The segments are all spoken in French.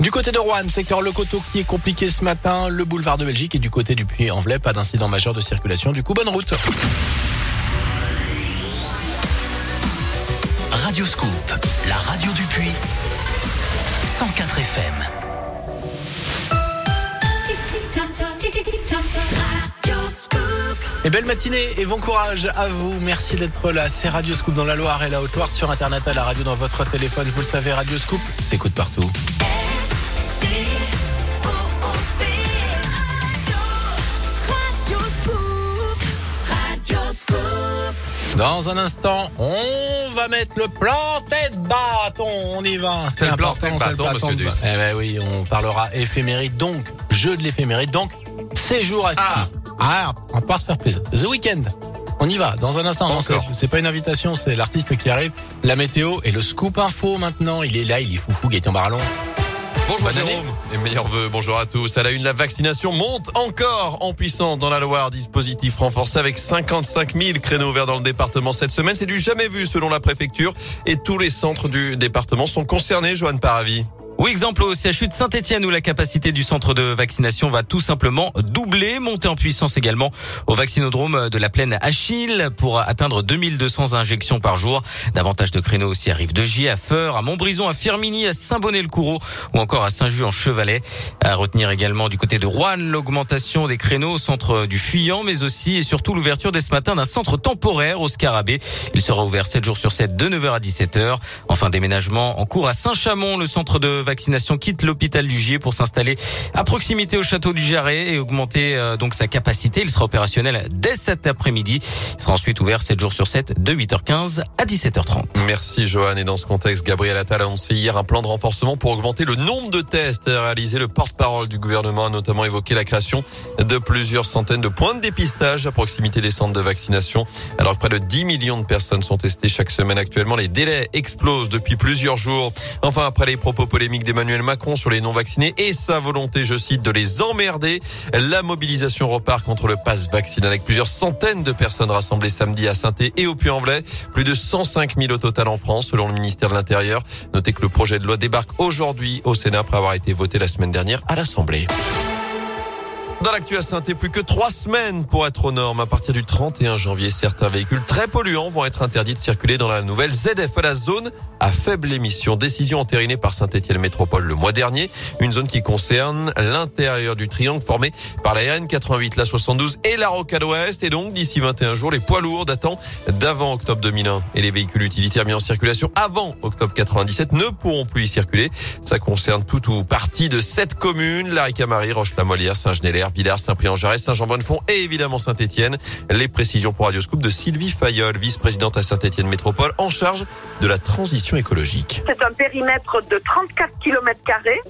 Du côté de Rouen, secteur Le Coteau qui est compliqué ce matin, le boulevard de Belgique et du côté du Puy-en-Velay, pas d'incident majeur de circulation. Du coup, bonne route. Radio Scoop, la radio du Puy, 104 FM. Et belle matinée et bon courage à vous. Merci d'être là. C'est Radio Scoop dans la Loire et la Haute-Loire sur Internet à la radio dans votre téléphone. Vous le savez, Radio Scoop s'écoute partout. Dans un instant, on va mettre le planté de bâton. On y va. C'est le planté de bâton, monsieur Duss. Eh ben oui, on parlera éphéméride. Donc, jeu de l'éphéméride. Donc, séjour à ski. Ah. Ah, on va pas se faire plaisir. The Weeknd. On y va dans un instant. Non, c'est- Encore. c'est pas une invitation, c'est l'artiste qui arrive. La météo et le scoop info maintenant. Il est là, il est foufou, Gaëtan Barallon. Bonjour Bonne année. Jérôme et meilleurs vœux. Bonjour à tous. À la une, la vaccination monte encore en puissance dans la Loire. Dispositif renforcé avec 55 000 créneaux ouverts dans le département cette semaine. C'est du jamais vu selon la préfecture et tous les centres du département sont concernés. Joanne Paravi. Oui, exemple au CHU de Saint-Etienne où la capacité du centre de vaccination va tout simplement doubler, monter en puissance également au vaccinodrome de la plaine Achille pour atteindre 2200 injections par jour. Davantage de créneaux aussi de J à Feur, à Montbrison, à Firminy, à Saint-Bonnet-le-Coureau ou encore à Saint-Just-en-Chevalet. À retenir également du côté de Rouen l'augmentation des créneaux au centre du Fuyant mais aussi et surtout l'ouverture dès ce matin d'un centre temporaire au Scarabée. Il sera ouvert 7 jours sur 7 de 9h à 17h. Enfin, déménagement en cours à Saint-Chamond. Le centre de vaccination quitte l'hôpital du Gier pour s'installer à proximité au château du Jarret et augmenter euh, donc sa capacité. Il sera opérationnel dès cet après-midi. Il sera ensuite ouvert 7 jours sur 7 de 8h15 à 17h30. Merci Joanne. Et dans ce contexte, Gabriel Attal a annoncé hier un plan de renforcement pour augmenter le nombre de tests réalisés. Le porte-parole du gouvernement a notamment évoqué la création de plusieurs centaines de points de dépistage à proximité des centres de vaccination. Alors près de 10 millions de personnes sont testées chaque semaine actuellement, les délais explosent depuis plusieurs jours. Enfin, après les propos polémiques d'Emmanuel Macron sur les non-vaccinés et sa volonté, je cite, de les emmerder, la mobilisation repart contre le pass vaccinal avec plusieurs centaines de personnes rassemblées samedi à saint et au Puy-en-Velay. Plus de 105 000 au total en France, selon le ministère de l'Intérieur. Notez que le projet de loi débarque aujourd'hui au Sénat après avoir été voté la semaine dernière à l'Assemblée. Dans l'actu à saint plus que trois semaines pour être aux normes. À partir du 31 janvier, certains véhicules très polluants vont être interdits de circuler dans la nouvelle ZF, la zone à faible émission. Décision entérinée par Saint-Etienne Métropole le mois dernier. Une zone qui concerne l'intérieur du triangle formé par la RN 88, la 72 et la Rocade Ouest. Et donc, d'ici 21 jours, les poids lourds datant d'avant octobre 2001 et les véhicules utilitaires mis en circulation avant octobre 97 ne pourront plus y circuler. Ça concerne tout ou partie de sept communes, la Roche-la-Molière, Saint-Genélaire, Villars, Saint-Prix-en-Jarès, Saint-Jean-Bonnefond et évidemment Saint-Étienne. Les précisions pour Radioscoop de Sylvie Fayol, vice-présidente à Saint-Étienne Métropole en charge de la transition écologique. C'est un périmètre de 34 km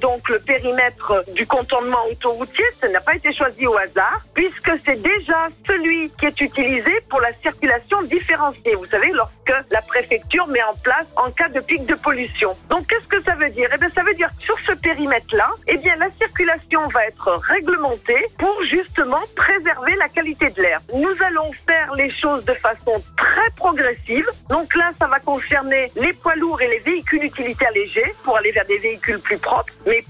donc le périmètre du contournement autoroutier, ça n'a pas été choisi au hasard, puisque c'est déjà celui qui est utilisé pour la circulation différenciée. Vous savez, lorsque la préfecture met en place en cas de pic de pollution. Donc qu'est-ce que ça veut dire? Eh bien, ça veut dire que sur ce périmètre-là, eh bien, la circulation va être réglementée pour justement préserver la qualité de l'air. Nous allons faire les choses de façon très progressive. Donc là, ça va concerner les poids lourds et les véhicules utilitaires légers pour aller vers des véhicules plus propres, mais